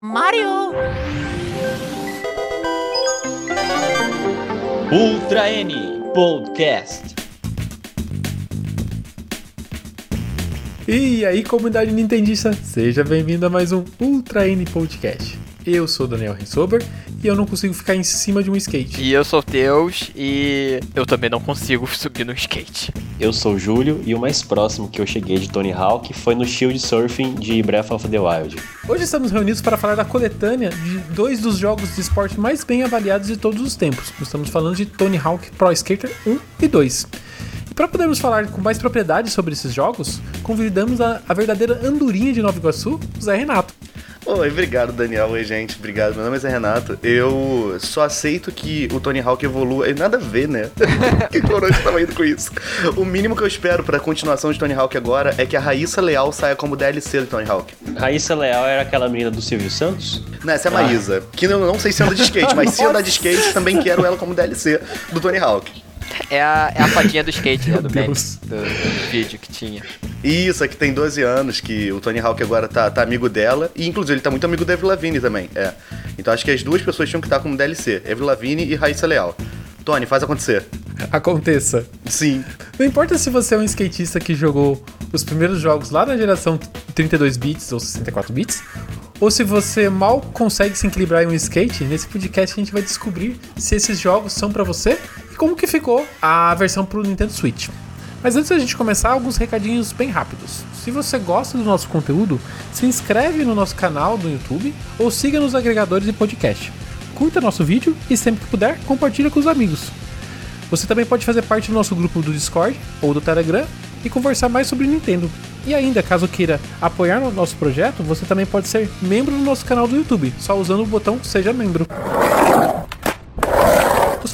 Mario! Ultra N Podcast. E aí, comunidade nintendista, seja bem-vindo a mais um Ultra N Podcast. Eu sou Daniel Rensober e eu não consigo ficar em cima de um skate. E eu sou Teus e eu também não consigo subir no skate. Eu sou o Júlio e o mais próximo que eu cheguei de Tony Hawk foi no Shield Surfing de Breath of the Wild. Hoje estamos reunidos para falar da coletânea de dois dos jogos de esporte mais bem avaliados de todos os tempos. Estamos falando de Tony Hawk Pro Skater 1 e 2. E para podermos falar com mais propriedade sobre esses jogos, convidamos a, a verdadeira andorinha de Nova Iguaçu, Zé Renato. Oi, obrigado Daniel. Oi, gente. Obrigado. Meu nome é Zé Renato. Eu só aceito que o Tony Hawk evolua. Nada a ver, né? que coroa tava indo com isso. O mínimo que eu espero pra continuação de Tony Hawk agora é que a Raíssa Leal saia como DLC de Tony Hawk. Raíssa Leal era aquela menina do Silvio Santos? Não, essa é a Maísa. Que eu não sei se anda de skate, mas se andar de skate, também quero ela como DLC do Tony Hawk. É a, é a fadinha do skate, né? Do, meme, do, do vídeo que tinha. Isso, é que tem 12 anos, que o Tony Hawk agora tá, tá amigo dela. E inclusive ele tá muito amigo da Avril Lavigne também. É. Então acho que as duas pessoas tinham que estar como DLC: Avril Lavigne e Raíssa Leal. Tony, faz acontecer. Aconteça. Sim. Não importa se você é um skatista que jogou os primeiros jogos lá na geração 32 bits ou 64 bits, ou se você mal consegue se equilibrar em um skate, nesse podcast a gente vai descobrir se esses jogos são pra você como que ficou a versão pro Nintendo Switch. Mas antes da gente começar, alguns recadinhos bem rápidos. Se você gosta do nosso conteúdo, se inscreve no nosso canal do YouTube ou siga nos agregadores de podcast. Curta nosso vídeo e sempre que puder, compartilha com os amigos. Você também pode fazer parte do nosso grupo do Discord ou do Telegram e conversar mais sobre Nintendo. E ainda, caso queira apoiar o nosso projeto, você também pode ser membro do nosso canal do YouTube, só usando o botão Seja Membro.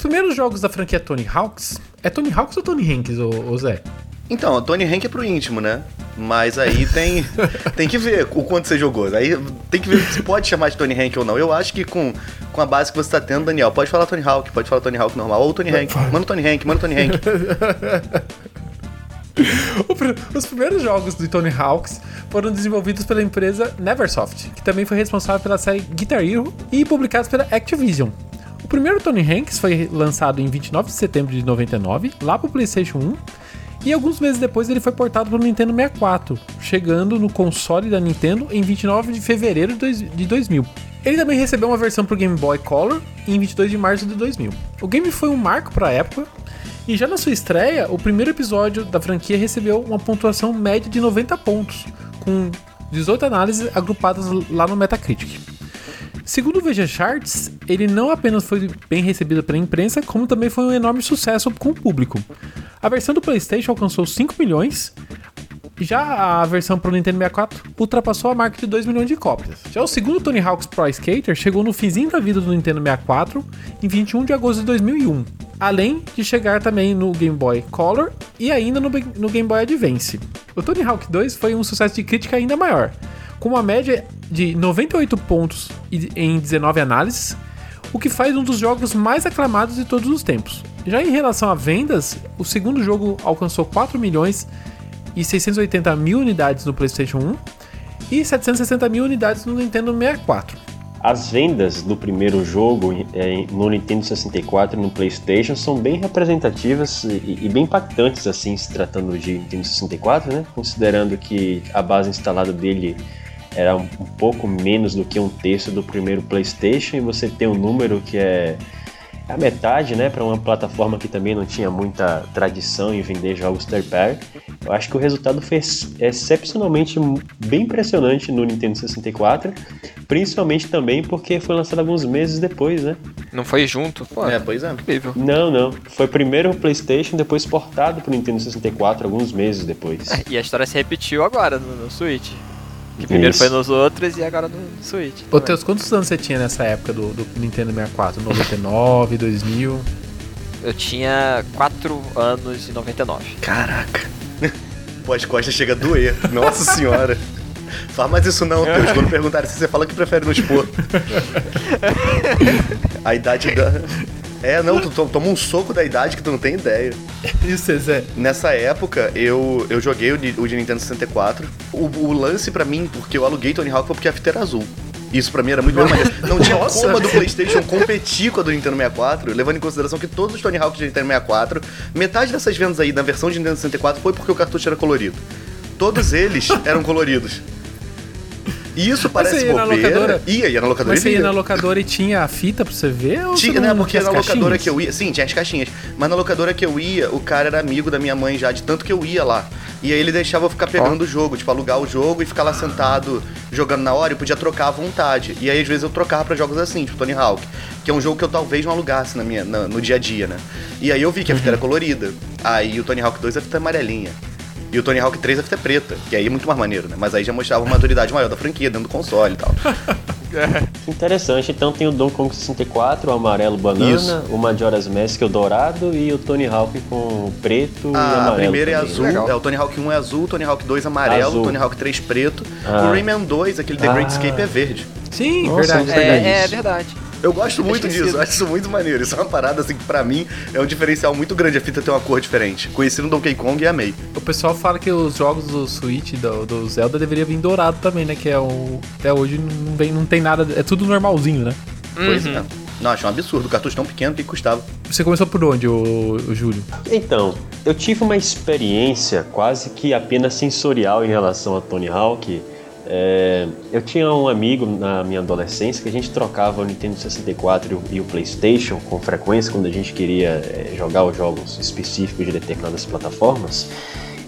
Os primeiros jogos da franquia Tony Hawks. É Tony Hawks ou Tony Hanks, ô, ô Zé? Então, Tony Hank é pro íntimo, né? Mas aí tem, tem que ver o quanto você jogou. Aí tem que ver se pode chamar de Tony Hank ou não. Eu acho que com, com a base que você tá tendo, Daniel, pode falar Tony Hawk, pode falar Tony Hawk normal, ou Tony Hank. Manda o Tony Hank, manda o Tony Hank. Os primeiros jogos de Tony Hawks foram desenvolvidos pela empresa Neversoft, que também foi responsável pela série Guitar Hero e publicados pela Activision. O primeiro Tony Hanks foi lançado em 29 de setembro de 99, lá pro PlayStation 1, e alguns meses depois ele foi portado para o Nintendo 64, chegando no console da Nintendo em 29 de fevereiro de 2000. Ele também recebeu uma versão para o Game Boy Color em 22 de março de 2000. O game foi um marco para a época, e já na sua estreia, o primeiro episódio da franquia recebeu uma pontuação média de 90 pontos, com 18 análises agrupadas lá no Metacritic. Segundo o Veja Charts, ele não apenas foi bem recebido pela imprensa, como também foi um enorme sucesso com o público. A versão do PlayStation alcançou 5 milhões, já a versão para o Nintendo 64 ultrapassou a marca de 2 milhões de cópias. Já o segundo Tony Hawk's Pro Skater chegou no finzinho da vida do Nintendo 64 em 21 de agosto de 2001, além de chegar também no Game Boy Color e ainda no, no Game Boy Advance. O Tony Hawk 2 foi um sucesso de crítica ainda maior, com uma média de 98 pontos em 19 análises, o que faz um dos jogos mais aclamados de todos os tempos. Já em relação a vendas, o segundo jogo alcançou 4 milhões e 680 mil unidades no PlayStation 1 e 760 mil unidades no Nintendo 64. As vendas do primeiro jogo eh, no Nintendo 64 e no PlayStation são bem representativas e, e bem impactantes, assim, se tratando de Nintendo 64, né? Considerando que a base instalada dele era um, pouco menos do que um terço do primeiro PlayStation e você tem um número que é a metade, né, para uma plataforma que também não tinha muita tradição em vender jogos third party. Eu acho que o resultado foi ex- excepcionalmente bem impressionante no Nintendo 64, principalmente também porque foi lançado alguns meses depois, né? Não foi junto? Pô, É, pois é. incrível. Não, não. Foi primeiro o PlayStation, depois portado pro Nintendo 64 alguns meses depois. E a história se repetiu agora no, no Switch. Que primeiro Isso. foi nos outros e agora no Switch. Ô, Teus, quantos anos você tinha nessa época do, do Nintendo 64? 99, 2000? Eu tinha 4 anos e 99. Caraca. Pô, as costas chega a doer. Nossa senhora. Fala mais isso não, Deus. Quando perguntarem se você fala que prefere no expor. A idade da. É, não, tu to- toma um soco da idade que tu não tem ideia. Você, Zé? Nessa época, eu, eu joguei o de, o de Nintendo 64. O, o lance pra mim, porque eu aluguei Tony Hawk, foi porque a fita era azul. Isso pra mim era muito maneiro. Não tinha como a do PlayStation competir com a do Nintendo 64, levando em consideração que todos os Tony Hawk de Nintendo 64, metade dessas vendas aí na versão de Nintendo 64 foi porque o cartucho era colorido. Todos eles eram coloridos. E isso parece você ia na bobeira. locadora? Ia, ia na locadora Mas você ia na locadora e tinha a fita pra você ver? Ou Tinha, né? Porque na locadora caixinhas? que eu ia. Sim, tinha as caixinhas. Mas na locadora que eu ia, o cara era amigo da minha mãe já, de tanto que eu ia lá. E aí ele deixava eu ficar pegando o jogo, tipo, alugar o jogo e ficar lá sentado jogando na hora e podia trocar à vontade. E aí às vezes eu trocava pra jogos assim, tipo Tony Hawk, que é um jogo que eu talvez não alugasse na minha, na- no dia a dia, né? E aí eu vi que a fita era colorida. Aí o Tony Hawk 2 a fita é amarelinha. E o Tony Hawk 3 a fita é preta, que aí é muito mais maneiro, né? Mas aí já mostrava uma maturidade maior da franquia dentro do console e tal. Interessante, então tem o Donkey Kong 64, o amarelo banana, Isso. o Majora's Mask, o dourado e o Tony Hawk com preto e A amarelo. primeira é também, azul, né? Legal. é o Tony Hawk 1 é azul, o Tony Hawk 2 amarelo, Azul. o Tony Hawk 3 preto, Ah. o Rayman 2, aquele The Great Ah. Escape é verde. Sim, Nossa, verdade. É, é verdade. Eu gosto muito esquecido. disso, eu acho isso muito maneiro. Isso é uma parada assim que pra mim é um diferencial muito grande a fita ter uma cor diferente. Conheci no Donkey Kong e amei. O pessoal fala que os jogos do Switch, do, do Zelda, deveria vir dourado também, né? Que é o. Até hoje não, vem, não tem nada. É tudo normalzinho, né? Pois Uhum. é. Não, acho um absurdo. O cartucho tão pequeno que custava. Você começou por onde, o, o Júlio? Então, eu tive uma experiência quase que apenas sensorial em relação a Tony Hawk. É, eu tinha um amigo na minha adolescência que a gente trocava o Nintendo 64 e o, PlayStation com frequência quando a gente queria é, jogar os jogos específicos de determinadas plataformas.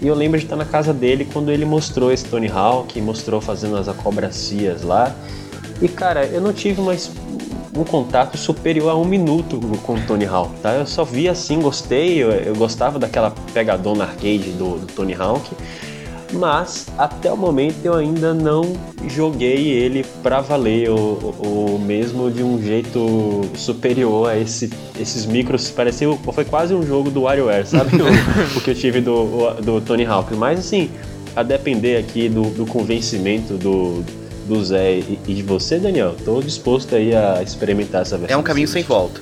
E eu lembro de estar na casa dele quando ele mostrou esse Tony Hawk, mostrou fazendo as acobracias lá. E cara, eu não tive mais um contato superior a um minuto com o Tony Hawk, tá? Eu só vi assim, gostei, eu, eu gostava daquela pegadona arcade do, do Tony Hawk, mas até o momento eu ainda não joguei ele pra valer, ou, ou mesmo de um jeito superior a esse, esses micros. Parecia, foi quase um jogo do WarioWare, sabe? o, o que eu tive do, do Tony Hawk. Mas assim, a depender aqui do, do convencimento do, do Zé e, e de você, Daniel, tô disposto aí a experimentar essa versão. É um caminho sem volta.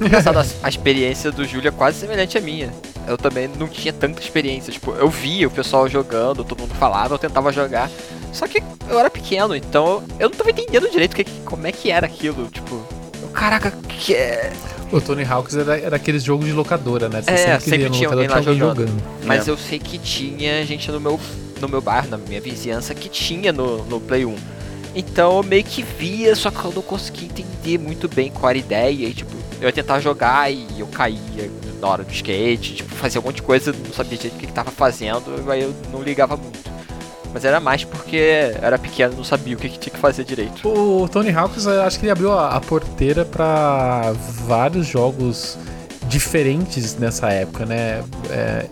Engraçado, a, a experiência do Júlio é quase semelhante à minha. Eu também não tinha tanta experiência. Tipo, eu via o pessoal jogando, todo mundo falava, eu tentava jogar. Só que eu era pequeno, então eu não tava entendendo direito o que, como é que era aquilo. Tipo, caraca, que é. O Tony Hawks era, era aqueles jogos de locadora, né? Você É, sempre, sempre tinha alguém lá tinha alguém jogando. Mas É. eu sei que tinha gente no meu, no meu bairro, na minha vizinhança, que tinha no, no Play 1. Então eu meio que via, só que eu não conseguia entender muito bem qual era a ideia. E tipo, eu ia tentar jogar e eu caía na hora do skate, tipo, fazia um monte de coisa, não sabia direito o que, que tava fazendo, aí eu não ligava muito. Mas era mais porque era pequeno, não sabia o que, que tinha que fazer direito. O Tony Hawks, acho que ele abriu a, a porteira pra vários jogos diferentes nessa época, né? É,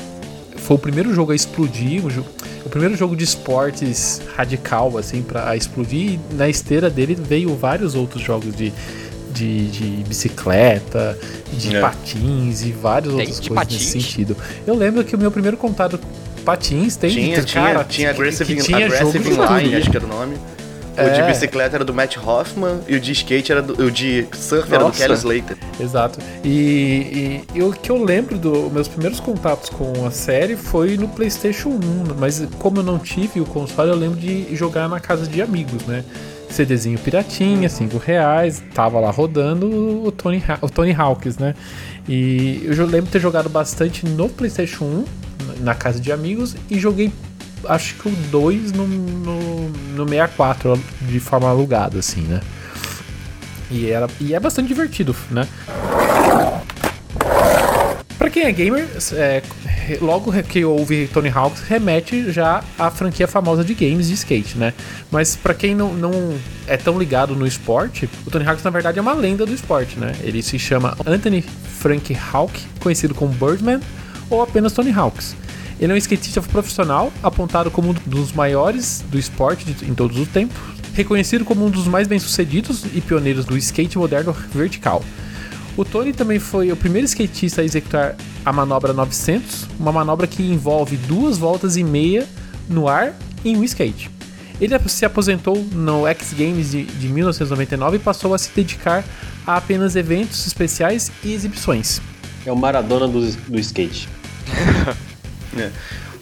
foi o primeiro jogo a explodir, o, jo- o primeiro jogo de esportes radical, assim, pra explodir. E na esteira dele veio vários outros jogos de, de, de bicicleta, de É. patins e várias outras de coisas nesse patins? sentido. Eu lembro que o meu primeiro contato com patins tem Tinha, tinha, cara, tinha que- Aggressive, que tinha Aggressive jogo de tudo. Inline, acho que era o nome. O de É. bicicleta era do Matt Hoffman e o de skate era do. O de surf era do Nossa. Kelly Slater. Exato. E, e, e o que eu lembro dos meus primeiros contatos com a série foi no PlayStation 1, mas como eu não tive o console, eu lembro de jogar na casa de amigos, né? CDzinho piratinha, 5 reais, tava lá rodando o Tony, o Tony Hawks, né? E eu lembro de ter jogado bastante no PlayStation 1, na casa de amigos, e joguei acho que o 2 no, no, no 64, de forma alugada, assim, né? E, era, e é bastante divertido, né? Pra quem é gamer, é, logo que ouve Tony Hawks, remete já à franquia famosa de games de skate, né? Mas pra quem não, não é tão ligado no esporte, o Tony Hawks na verdade é uma lenda do esporte, né? Ele se chama Anthony Frank Hawk, conhecido como Birdman ou apenas Tony Hawks. Ele é um skatista profissional, apontado como um dos maiores do esporte de- em todos os tempos, reconhecido como um dos mais bem-sucedidos e pioneiros do skate moderno vertical. O Tony também foi o primeiro skatista a executar a manobra 900, uma manobra que envolve duas voltas e meia no ar em um skate. Ele se aposentou no X Games de, de 1999 e passou a se dedicar a apenas eventos especiais e exibições. É o Maradona do, do skate. É.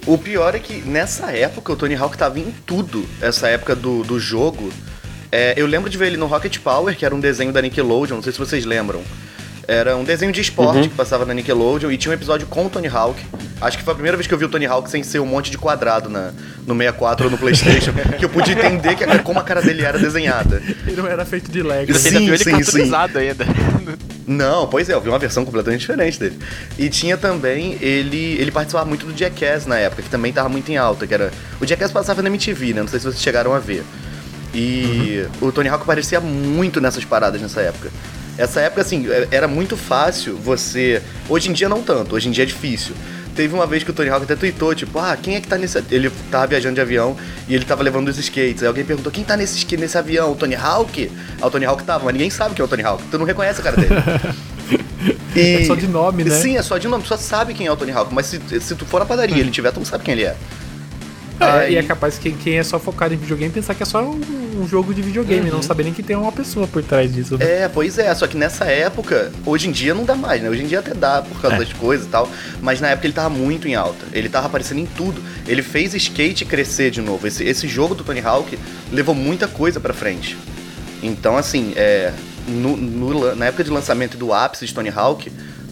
O pior é que nessa época o Tony Hawk tava em tudo. Essa época do, do jogo. É, eu lembro de ver ele no Rocket Power, que era um desenho da Nickelodeon, não sei se vocês lembram. Era um desenho de esporte que passava na Nickelodeon e tinha um episódio com o Tony Hawk. Acho que foi a primeira vez que eu vi o Tony Hawk sem ser um monte de quadrado na, no 64 ou no Playstation, que eu pude entender que, como a cara dele era desenhada. Ele não era feito de Lego. Sim, ainda viu ele sim, sim. ainda. Não, pois é, eu vi uma versão completamente diferente dele. E tinha também, ele ele participava muito do Jackass na época, que também tava muito em alta, que era... O Jackass passava na MTV, né? Não sei se vocês chegaram a ver. E o Tony Hawk aparecia muito nessas paradas nessa época. Essa época, assim, é- era muito fácil você... Hoje em dia não tanto, hoje em dia é difícil. Teve uma vez que o Tony Hawk até tweetou, tipo, ah, quem é que tá nesse... Ele tava viajando de avião e ele tava levando os skates. Aí alguém perguntou, quem tá nesse, nesse avião? O Tony Hawk? Aí o Tony Hawk tava, mas ninguém sabe quem é o Tony Hawk. Tu não reconhece a cara dele. E- É só de nome, né? Sim, é só de nome. Tu só sabe quem é o Tony Hawk. Mas se, se tu for na padaria e ele tiver, tu não sabe quem ele é. É, Aí- E é capaz que quem é só focado em videogame pensar que é só um, um jogo de videogame, não saber nem que tem uma pessoa por trás disso. né? Uhum. É, pois é, só que nessa época, hoje em dia não dá mais, né? Hoje em dia até dá por É. causa das coisas e tal, mas na época ele tava muito em alta. Ele tava aparecendo em tudo. Ele fez skate crescer de novo. Esse, esse jogo do Tony Hawk levou muita coisa pra frente. Então, assim, é, no- no na época de lançamento do ápice de Tony Hawk,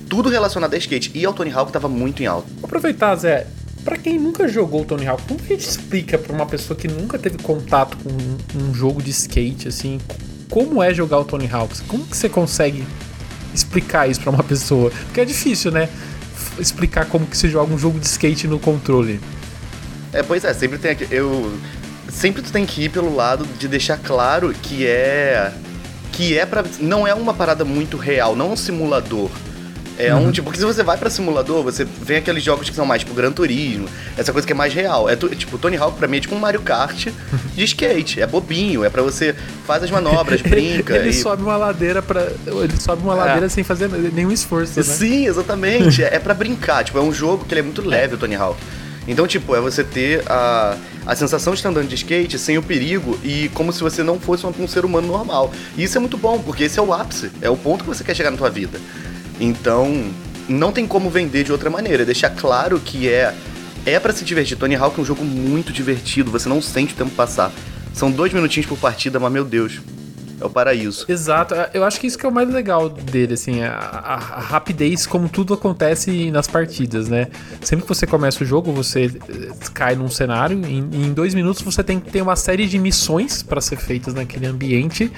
tudo relacionado a skate e ao Tony Hawk tava muito em alta. Vou aproveitar, Zé. Pra quem nunca jogou Tony Hawk, como que a gente explica pra uma pessoa que nunca teve contato com um, um jogo de skate, assim, como é jogar o Tony Hawk? Como que você consegue explicar isso pra uma pessoa? Porque é difícil, né? Explicar como que se joga um jogo de skate no controle. É, pois é, sempre tem aqui. Eu. Sempre tu tem que ir pelo lado de deixar claro que é. Que é pra. Não é uma parada muito real, não é um simulador. É um tipo, porque se você vai pra simulador, você vê aqueles jogos que são mais tipo Gran Turismo, essa coisa que é mais real. É tipo, Tony Hawk pra mim é tipo um Mario Kart de skate. É bobinho, é pra você faz as manobras, brinca. ele e- sobe uma ladeira para Ele sobe uma ladeira sem fazer nenhum esforço, né? Sim, exatamente. é, é para brincar. Tipo, é um jogo que ele é muito leve, o Tony Hawk. Então, tipo, é você ter a, a sensação de estar andando de skate sem o perigo e como se você não fosse um, um ser humano normal. E isso é muito bom, porque esse é o ápice, é o ponto que você quer chegar na tua vida. Então, não tem como vender de outra maneira. Deixar claro que é é para se divertir. Tony Hawk é um jogo muito divertido, você não sente o tempo passar. São dois minutinhos por partida, mas meu Deus, é o paraíso. Exato, eu acho que isso que é o mais legal dele, assim, a, a- a rapidez como tudo acontece nas partidas, né? Sempre que você começa o jogo, você eh, cai num cenário, e em, dois minutos você tem que ter uma série de missões para ser feitas naquele ambiente,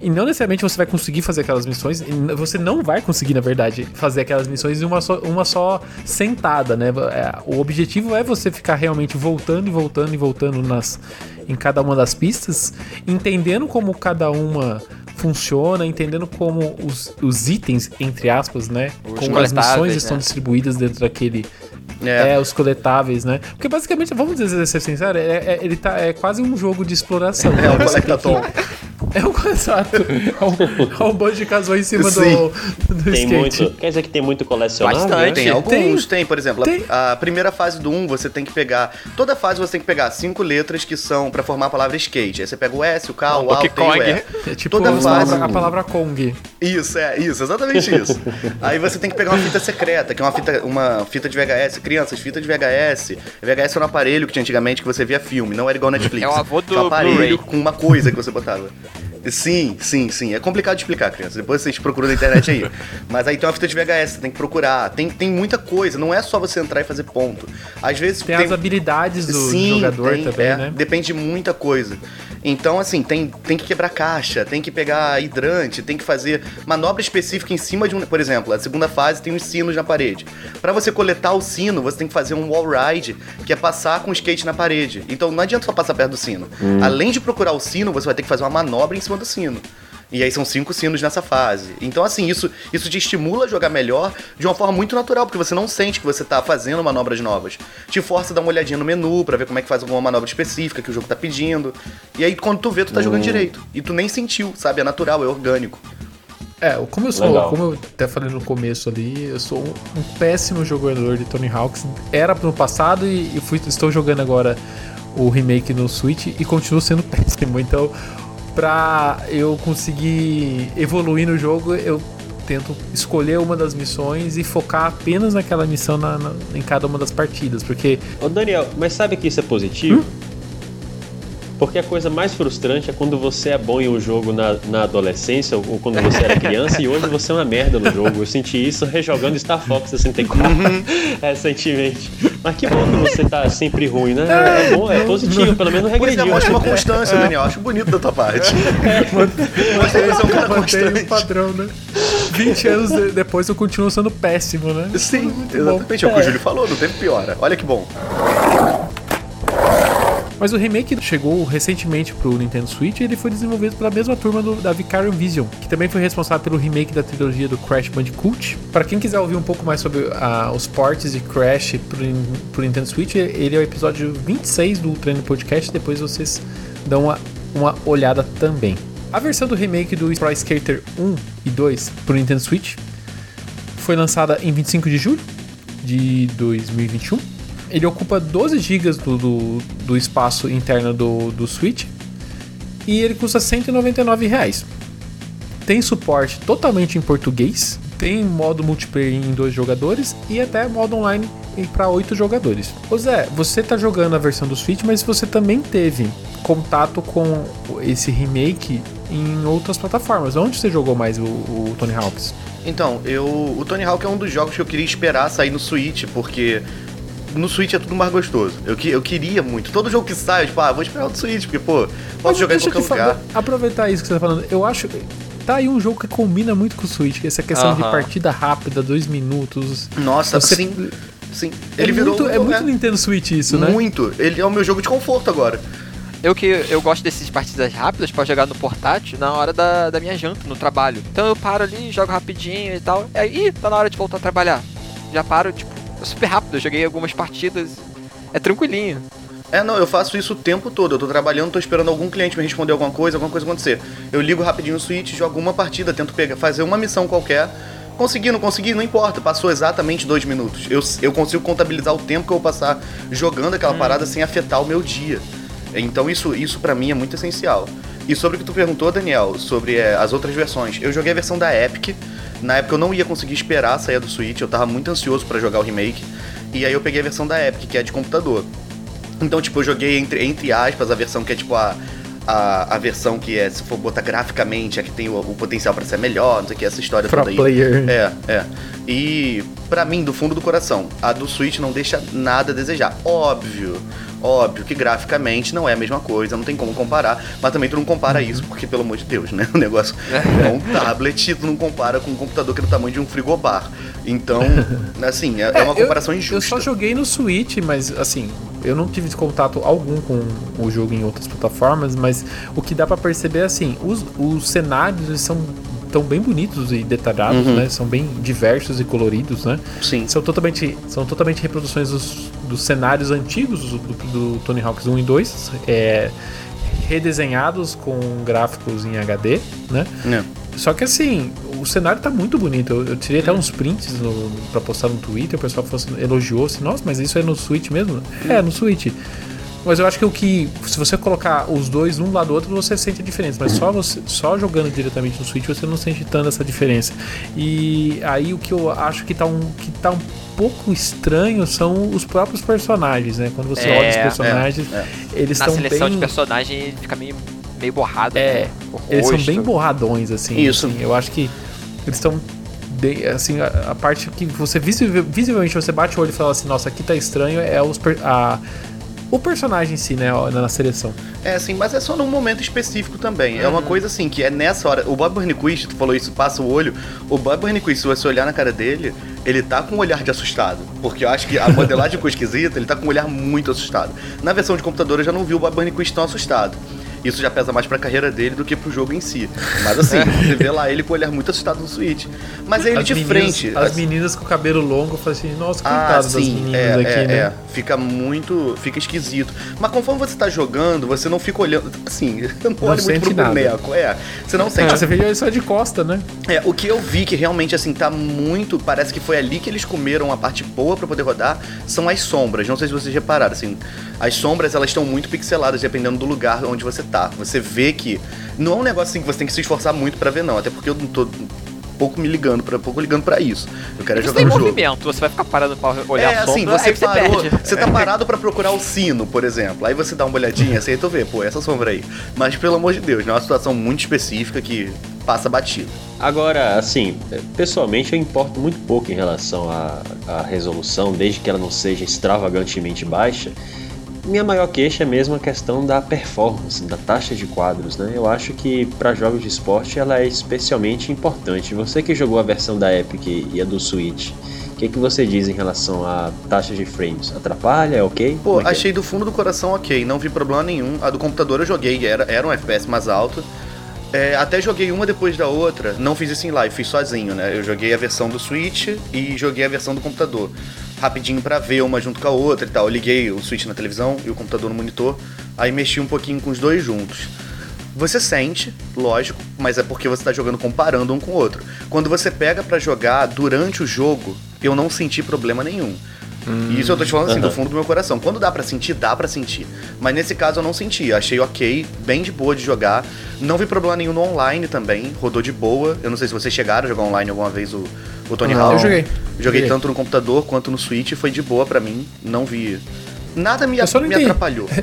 e não necessariamente você vai conseguir fazer aquelas missões, você não vai conseguir, na verdade, fazer aquelas missões em uma só, uma só sentada, né? É, O objetivo é você ficar realmente voltando e voltando e voltando nas, em cada uma das pistas, entendendo como cada uma funciona, entendendo como os, os itens, entre aspas, né? como as missões estão né? distribuídas dentro daquele. É. É. os coletáveis, né? Porque basicamente, vamos dizer, ser sincero, é, é- ele tá, é quase um jogo de exploração. É o né? Collectathon. que- É um exato. É um, é um bando de casou em cima do, Sim. do Tem skate. muito. Quer dizer que tem muito colecionável? Bastante. né? Tem alguns, tem, Tem. por exemplo, a- Tem. A, primeira fase do 1 você tem que pegar. Toda fase você tem que pegar cinco letras que são pra formar a palavra skate. Aí você pega o S, o K, o A, o T e o. E. É tipo Toda a fase. palavra, a palavra Kong. Isso, é, isso, exatamente isso. Aí você tem que pegar uma fita secreta, que é uma fita, uma fita de VHS. Crianças, fita de VHS. VHS era um aparelho que tinha antigamente que você via filme, não era igual Netflix. É o avô do Tinha um aparelho com uma coisa que você botava. Sim, sim, sim. É complicado de explicar, crianças. Depois vocês procuram na internet aí. Mas aí tem uma fita de VHS, você tem que procurar. Tem, tem muita coisa, não é só você entrar e fazer ponto. Às vezes Tem, as habilidades do Sim, jogador tem, também, é, né? Depende de muita coisa. Então, assim, tem, tem que quebrar caixa, tem que pegar hidrante, tem que fazer manobra específica em cima de um. Por exemplo, a segunda fase tem uns sinos na parede. Pra você coletar o sino, você tem que fazer um wall ride, que é passar com o skate na parede. Então não adianta só passar perto do sino. Além de procurar o sino, você vai ter que fazer uma manobra em cima do sino. E aí são cinco sinos nessa fase. Então, assim, isso, isso te estimula a jogar melhor de uma forma muito natural, porque você não sente que você tá fazendo manobras novas. Te força a dar uma olhadinha no menu pra ver como é que faz alguma manobra específica que o jogo tá pedindo. E aí, quando tu vê, tu tá jogando direito. E tu nem sentiu, sabe? É natural, é orgânico. É, como eu sou, Legal. como eu até falei no começo ali, eu sou um, um péssimo jogador de Tony Hawks. Era no passado e, e fui, estou jogando agora o remake no Switch e continuo sendo péssimo. Então, pra eu conseguir evoluir no jogo, eu tento escolher uma das missões e focar apenas naquela missão na- na- em cada uma das partidas, porque Ô Daniel, mas sabe que isso é positivo? Porque porque a coisa mais frustrante é quando você é bom em um jogo na, na adolescência ou quando você era criança e hoje você é uma merda no jogo. Eu senti isso rejogando Star Fox 64 recentemente. Mas que bom que você tá sempre ruim, né? É bom, é positivo, pelo menos Pois é, regrediu. mostra uma constância, Daniel. Acho bonito da tua parte. É um cara Mantém o constante. padrão, né? 20 anos de- depois eu continuo sendo péssimo, né? Sim, Muito exatamente. É o que o Júlio falou, não teve piora. Olha que bom. Mas o remake chegou recentemente pro Nintendo Switch e ele foi desenvolvido pela mesma turma do, da Vicarion Vision, que também foi responsável pelo remake da trilogia do Crash Bandicoot. Para quem quiser ouvir um pouco mais sobre ah, os ports de Crash pro, pro Nintendo Switch, ele é o episódio 26 do Treino Podcast, depois vocês dão uma, uma olhada também. A versão do remake do Pro Skater 1 e 2 pro Nintendo Switch foi lançada em 25 de julho de 2021. Ele ocupa 12 GB do, do, do espaço interno do, do Switch e ele custa 199 reais. Tem suporte totalmente em português, tem modo multiplayer em dois jogadores e até modo online para oito jogadores. Ô Zé, você tá jogando a versão do Switch, mas você também teve contato com esse remake em outras plataformas. Onde você jogou mais o, o Tony Hawk's? Então, eu. O Tony Hawk é um dos jogos que eu queria esperar sair no Switch, porque no Switch é tudo mais gostoso. Eu, que- eu queria muito. Todo jogo que sai, eu, tipo, ah, vou esperar no Switch, porque, pô, posso jogar em qualquer lugar. Aproveitar isso que você tá falando. Eu acho. Tá aí um jogo que combina muito com o Switch, que é essa questão de Aham. partida rápida, dois minutos. Nossa, Você- sim. Sim. Ele Ele virou. muito, é muito Nintendo Switch isso, né? Muito. Ele é o meu jogo de conforto agora. Eu que eu gosto desses partidas rápidas pra jogar no portátil na hora da, da minha janta no trabalho. Então eu paro ali, jogo rapidinho e tal. Aí, ih, tá na hora de voltar a trabalhar. Já paro, tipo, é super rápido. Eu joguei algumas partidas. É tranquilinho. É, não, eu faço isso o tempo todo. Eu tô trabalhando, tô esperando algum cliente me responder alguma coisa, alguma coisa acontecer. Eu ligo rapidinho o Switch, jogo uma partida, tento pegar, fazer uma missão qualquer. Consegui, não consegui, não importa. Passou exatamente dois minutos. Eu, eu consigo contabilizar o tempo que eu vou passar jogando aquela parada sem afetar o meu dia. Então isso, isso para mim é muito essencial. E sobre o que tu perguntou, Daniel, sobre é, as outras versões. Eu joguei a versão da Epic. Na época eu não ia conseguir esperar a sair do Switch, eu tava muito ansioso pra jogar o remake. E aí eu peguei a versão da Epic, que é de computador. Então, tipo, eu joguei entre, entre aspas a versão que é tipo a, a, a versão que é, se for botar graficamente, é que tem o, o potencial pra ser melhor, não sei o que, essa história Pro toda aí. player. É, é. E pra mim, do fundo do coração, a do Switch não deixa nada a desejar. Óbvio, óbvio que graficamente não é a mesma coisa, não tem como comparar, mas também tu não compara Uhum. isso, porque pelo amor de Deus, né? O negócio é um tablet e tu não compara com um computador que é do tamanho de um frigobar. Então, assim, é, é uma eu- comparação Eu injusta. só joguei no Switch, mas assim, eu não tive contato algum com o jogo em outras plataformas, mas o que dá pra perceber é assim, os, os cenários são tão bem bonitos e detalhados, Uhum. né? São bem diversos e coloridos, né? Sim. São totalmente, são totalmente reproduções dos, dos cenários antigos do, do- Tony Hawk's 1 e 2, é, redesenhados com gráficos em HD, né? É. Só que assim, o cenário tá muito bonito. Eu, eu tirei até uns prints no, pra postar no Twitter, o pessoal falou assim- elogiou assim, nossa, mas isso é no Switch mesmo? É, no Switch. Mas eu acho que o que. Se você colocar os dois um lado do outro, você sente a diferença. Mas só, você, só jogando diretamente no Switch você não sente tanto essa diferença. E aí o que eu acho que tá um, que tá um pouco estranho são os próprios personagens, né? Quando você É, olha os personagens, é. eles Na estão seleção bem. de personagem fica meio, meio borrado. É, né? Eles são bem borradões, assim. Isso. assim, eu acho que eles estão. bem- Assim, a, a parte que você visivelmente você bate o olho e fala assim, nossa, aqui tá estranho, é os a, o personagem em si, né, na seleção. É, sim, mas é só num momento específico também. É uma coisa assim, que é nessa hora. O Bob Burnquist, tu falou isso, passa o olho. O Bob Burnquist, se você olhar na cara dele, ele tá com um olhar de assustado. Porque eu acho que a modelagem ficou esquisita, ele tá com um olhar muito assustado. Na versão de computador eu já não vi o Bob Burnquist tão assustado. Isso já pesa mais pra carreira dele do que pro jogo em si. Mas assim, você vê lá ele com o olhar muito assustado no Switch. Mas é ele as de meninas, frente. As assim, meninas com o cabelo longo, eu falei assim, nossa, ah, coitado das meninas é, aqui, é, né? é. Fica muito. Fica esquisito. Mas conforme você tá jogando, você não fica olhando. Assim, não, Não olha muito pro nada. boneco. É. Você não Ah, sente. você vê só de costa, né? É, o que eu vi que realmente, assim, tá muito. Parece que foi ali que eles comeram a parte boa pra poder rodar. São as sombras. Não sei se vocês repararam, assim. As sombras, elas estão muito pixeladas, dependendo do lugar onde você tá. Você vê que. Não é um negócio assim que você tem que se esforçar muito pra ver, não. Até porque eu não tô pouco me ligando para pouco ligando para isso. Eu quero Você jogar tem um jogo. movimento, você vai ficar parado pra olhar É, a sombra, assim, você, aí você parou, perde. você tá parado pra procurar o sino, por exemplo. Aí você dá uma olhadinha, assim, aí tu vê, pô, essa sombra aí. Mas pelo amor de Deus, não é uma situação muito específica que passa batido. Agora, assim, pessoalmente eu importo muito pouco em relação à, à resolução, desde que ela não seja extravagantemente baixa. Minha maior queixa é mesmo a questão da performance, da taxa de quadros, né? Eu acho que para jogos de esporte ela é especialmente importante. Você que jogou a versão da Epic e a do Switch, o que, que você diz em relação à taxa de frames? Atrapalha? É ok? Pô, é é? achei do fundo do coração ok, não vi problema nenhum. A do computador eu joguei, era, era um FPS mais alto. É, até joguei uma depois da outra, não fiz isso em live, fiz sozinho, né? Eu joguei a versão do Switch e joguei a versão do computador. Rapidinho pra ver uma junto com a outra e tal. Eu liguei o Switch na televisão e o computador no monitor, aí mexi um pouquinho com os dois juntos. Você sente, lógico, mas é porque você tá jogando comparando um com o outro. Quando você pega pra jogar durante o jogo, eu não senti problema nenhum. E isso eu tô te falando assim, do Aham. fundo do meu coração. Quando dá pra sentir, dá pra sentir. Mas nesse caso eu não senti. Achei ok, bem de boa de jogar. Não vi problema nenhum no online também. Rodou de boa. Eu não sei se vocês chegaram a jogar online alguma vez o, o Tony. Hawk. Eu joguei. Joguei Joguei. tanto no computador quanto no Switch. Foi de boa pra mim. Não vi. Nada me, Eu só não me entendi. atrapalhou.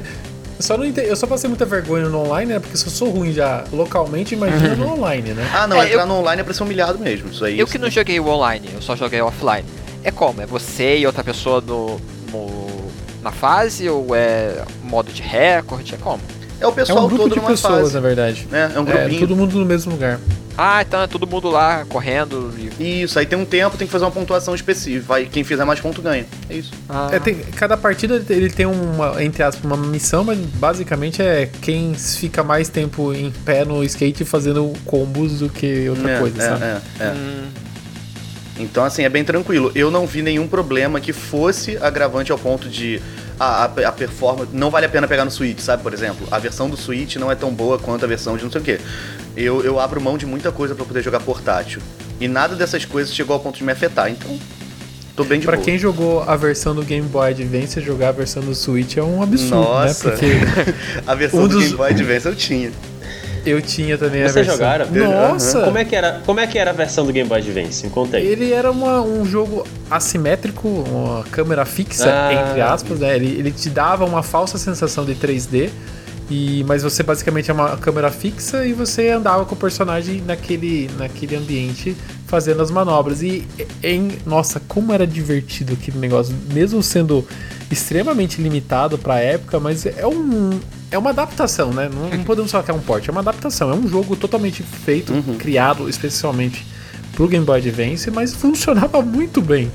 Eu só, não ente- eu só passei muita vergonha no online, né? Porque se eu sou ruim já localmente, imagina no online, né? Ah, não, É, entrar eu- no online é pra ser humilhado mesmo. Isso aí. Eu que não joguei o online, eu só joguei offline. É como? É você e outra pessoa no, no- na fase? Ou é modo de recorde? É como? É o É pessoal um grupo todo de numa pessoas, fase. na verdade. né? É um É, grupinho. todo mundo no mesmo lugar. Ah, então é todo mundo lá correndo e. Isso, aí tem um tempo, tem que fazer uma pontuação específica. Vai, quem fizer mais ponto ganha. É isso. Ah, É, tem- cada partida ele tem uma, entre aspas, uma missão, mas basicamente é quem fica mais tempo em pé no skate fazendo combos do que outra é, coisa, é, sabe? é, é. hum, Então, assim, é bem tranquilo. Eu não vi nenhum problema que fosse agravante ao ponto de a, a, a performance. Não vale a pena pegar no Switch, sabe? Por exemplo, a versão do Switch não é tão boa quanto a versão de não sei o quê. Eu, eu abro mão de muita coisa pra poder jogar portátil. E nada dessas coisas chegou ao ponto de me afetar. Então, tô bem de Pra boa. quem jogou a versão do Game Boy Advance, jogar a versão do Switch é um absurdo, Nossa. né? Porque A versão um do dos- Game Boy Advance eu tinha. Eu tinha também a Você versão. jogaram? Nossa! Como é, que era, como é que era a versão do Game Boy Advance? Me conta aí. Ele era uma- um jogo assimétrico, uma câmera fixa, Ah. entre aspas, né? Ele, ele te dava uma falsa sensação de 3D, e, mas você basicamente é uma câmera fixa e você andava com o personagem naquele, naquele ambiente fazendo as manobras. E em. Nossa, como era divertido aquele negócio, mesmo sendo extremamente limitado pra época, mas é um. É uma adaptação, né? Não, não podemos falar que é um porte, é uma adaptação. É um jogo totalmente feito, Uhum. criado especialmente pro Game Boy Advance, mas funcionava muito bem.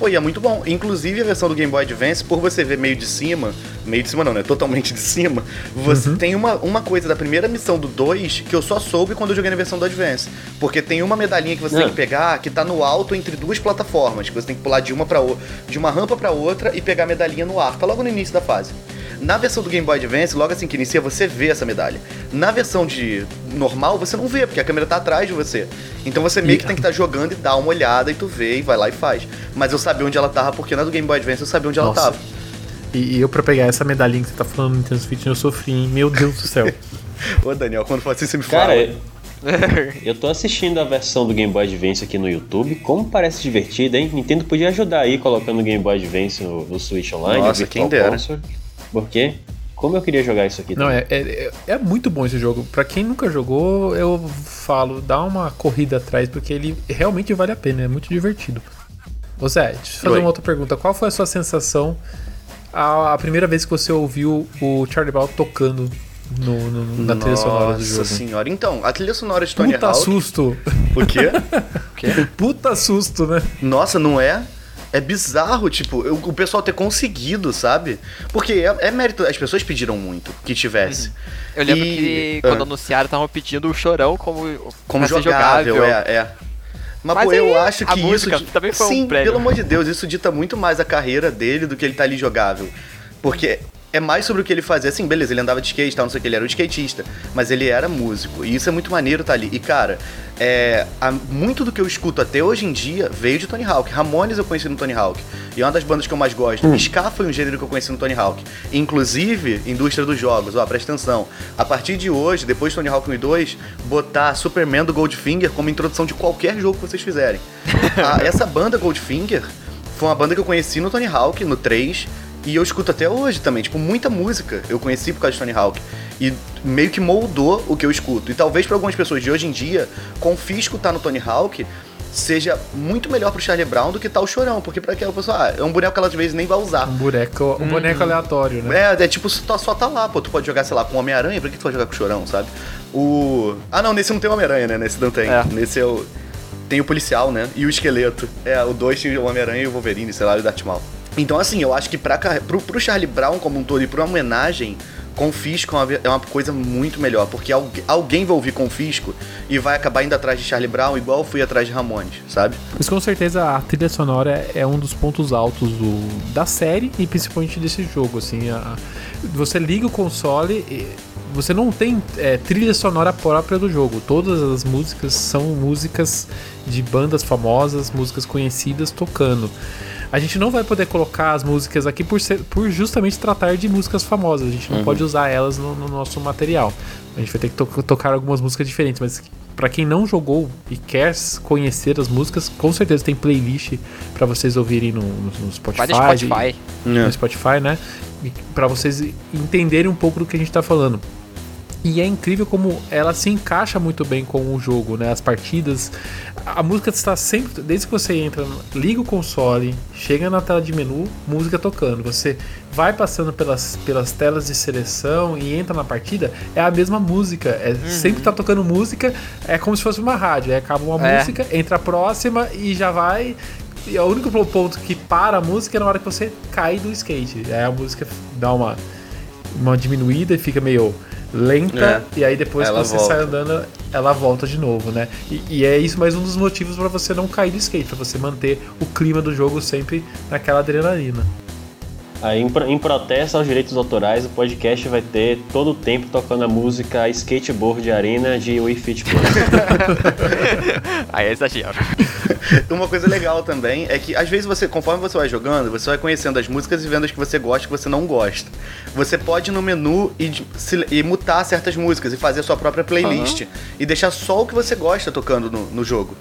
Pô, e é muito bom. Inclusive a versão do Game Boy Advance, por você ver meio de cima, meio de cima não, né? Totalmente de cima, você Uhum. tem uma, uma coisa da primeira missão do 2 que eu só soube quando eu joguei na versão do Advance. Porque tem uma medalhinha que você Ah. tem que pegar que tá no alto entre duas plataformas, que você tem que pular de uma para outra, de uma rampa pra outra e pegar a medalhinha no ar. Tá logo no início da fase. Na versão do Game Boy Advance, logo assim que inicia, você vê essa medalha. Na versão de normal, você não vê, porque a câmera tá atrás de você. Então você meio que tem que estar jogando e dar uma olhada e tu vê e vai lá e faz. Mas eu sabia onde ela tava, porque na do Game Boy Advance eu sabia onde ela Nossa. tava. E, e eu, pra pegar essa medalhinha que você tá falando no Nintendo Switch, eu sofri, hein? Meu Deus do céu. Ô Daniel, quando for assim você me Cara, fala. eu- eu tô assistindo a versão do Game Boy Advance aqui no YouTube. Como parece divertida, hein? Nintendo podia ajudar aí colocando o Game Boy Advance no, no Switch Online. Nossa, quem dera. Console. Porque, como eu queria jogar isso aqui Não, também. é, é, é muito bom esse jogo. Pra quem nunca jogou, eu falo, dá uma corrida atrás, porque ele realmente vale a pena, é muito divertido. Ô Zé, deixa eu fazer Oi. uma outra pergunta. Qual foi a sua sensação a, a primeira vez que você ouviu o Charlie Brown tocando no, no- na trilha sonora do jogo? Nossa senhora. Então, a trilha sonora de Tony Puta Hawk. susto! O quê? Puta susto, né? Nossa, não é? É bizarro, tipo, eu- o pessoal ter conseguido, sabe? Porque é, é mérito, as pessoas pediram muito que tivesse. Eu lembro E- que ah. quando anunciaram estavam pedindo o chorão como, Como ser jogável, é, é. Mas, Mas pô, eu acho que isso. também foi um Sim, prêmio. pelo amor de Deus, isso dita muito mais a carreira dele do que ele tá ali jogável. Porque é mais sobre o que ele fazia. Assim, beleza, ele andava de skate, tal, não sei o que, ele era um skatista, mas ele era músico. E isso é muito maneiro tá ali. E cara, é, a- muito do que eu escuto até hoje em dia veio de Tony Hawk. Ramones eu conheci no Tony Hawk. E é uma das bandas que eu mais gosto. Ska foi um gênero que eu conheci no Tony Hawk. Inclusive, indústria dos jogos. Ó, presta atenção. A partir de hoje, depois de Tony Hawk 1 e 2, botar Superman do Goldfinger como introdução de qualquer jogo que vocês fizerem. Ah, essa banda Goldfinger foi uma banda que eu conheci no Tony Hawk, no 3, e eu escuto até hoje também. Tipo, muita música eu conheci por causa de Tony Hawk. E meio que moldou o que eu escuto. E talvez para algumas pessoas de hoje em dia, confisco tá no Tony Hawk seja muito melhor pro Charlie Brown do que tá o Chorão. Porque pra aquela pessoa, ah, é um boneco que ela às vezes nem vai usar. Um boneco, um boneco aleatório, né? É, é tipo, só, só tá lá, pô. Tu pode jogar, sei lá, com Homem-Aranha, por que tu vai jogar com o Chorão, sabe? O. Ah, não, nesse não tem Homem-Aranha, né? Nesse não tem. É. Nesse é o. Tem o policial, né? E o esqueleto. É, o dois tem o Homem-Aranha e o Wolverine, sei lá, e o Darth Maul. Então, assim, eu acho que pra, pro, pro Charlie Brown como um todo e pra homenagem, Confisco é é uma coisa muito melhor, porque algu- alguém vai ouvir Confisco e vai acabar indo atrás de Charlie Brown igual eu fui atrás de Ramones, sabe? Mas com certeza a trilha sonora é um dos pontos altos do, da série e principalmente desse jogo. Assim, a- você liga o console, e você não tem é, trilha sonora própria do jogo. Todas as músicas são músicas de bandas famosas, músicas conhecidas tocando. A gente não vai poder colocar as músicas aqui por, ser, por justamente tratar de músicas famosas. A gente não pode usar elas no, no nosso material. A gente vai ter que to- tocar algumas músicas diferentes, mas Pra quem não jogou e quer conhecer as músicas, com certeza tem playlist pra vocês ouvirem no, no- no Spotify. Vai no Spotify. No Spotify, né? E Pra vocês entenderem um pouco do que a gente tá falando. E é incrível como ela se encaixa muito bem com o jogo, né? As partidas. A música está sempre. Desde que você entra, liga o console, chega na tela de menu, música tocando. Você vai passando pelas, pelas telas de seleção e entra na partida, é a mesma música. É, Sempre tá tocando música, é como se fosse uma rádio. Aí acaba uma É. música, entra a próxima e já vai. E o único ponto que para a música é na hora que você cai do skate. Aí a música dá uma, uma diminuída e fica meio lenta. E aí depois que Ela você volta. sai andando, ela volta de novo, né? E, e é isso mais um dos motivos para você não cair do skate, pra você manter o clima do jogo sempre naquela adrenalina. Aí, em, pro- em protesto aos direitos autorais, o podcast vai ter todo o tempo tocando a música Skateboard Arena de Wii Fit Plus. Aí é exagero. Uma coisa legal também é que às vezes você, conforme você vai jogando, você vai conhecendo as músicas e vendo as que você gosta e que você não gosta. Você pode ir no menu e, de- se- e mutar certas músicas e fazer a sua própria playlist e deixar só o que você gosta tocando no, no jogo.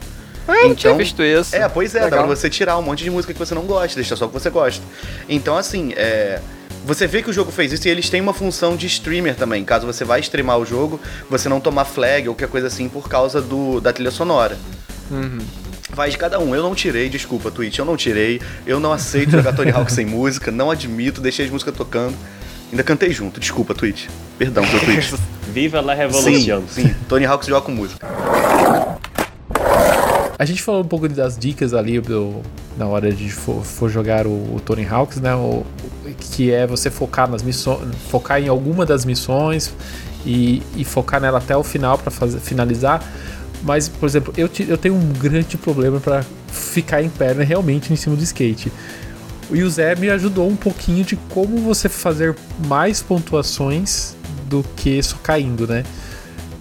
Ah, eu não tinha visto isso. É, pois é, dá Legal. pra você tirar um monte de música que você não gosta, deixar só o que você gosta. Então, assim, é. Você vê que o jogo fez isso e eles têm uma função de streamer também. Caso você vá streamar o jogo, você não tomar flag ou qualquer coisa assim por causa do, da trilha sonora. Vai de cada um. Eu não tirei, desculpa, Twitch, eu não tirei. Eu não aceito jogar Tony Hawk sem música, não admito, deixei as músicas tocando. Ainda cantei junto, desculpa, Twitch. Perdão, seu Twitch. Viva la sim, Revolution! sim. Tony Hawk joga com música. A gente falou um pouco das dicas ali do, na hora de for, for jogar o, o Tony Hawks, né? O, que é você focar nas missões, focar em alguma das missões e, e focar nela até o final para finalizar. Mas, por exemplo, eu, ti- eu tenho um grande problema para ficar em perna realmente em cima do skate. E o Zé me ajudou um pouquinho de como você fazer mais pontuações do que só caindo, né?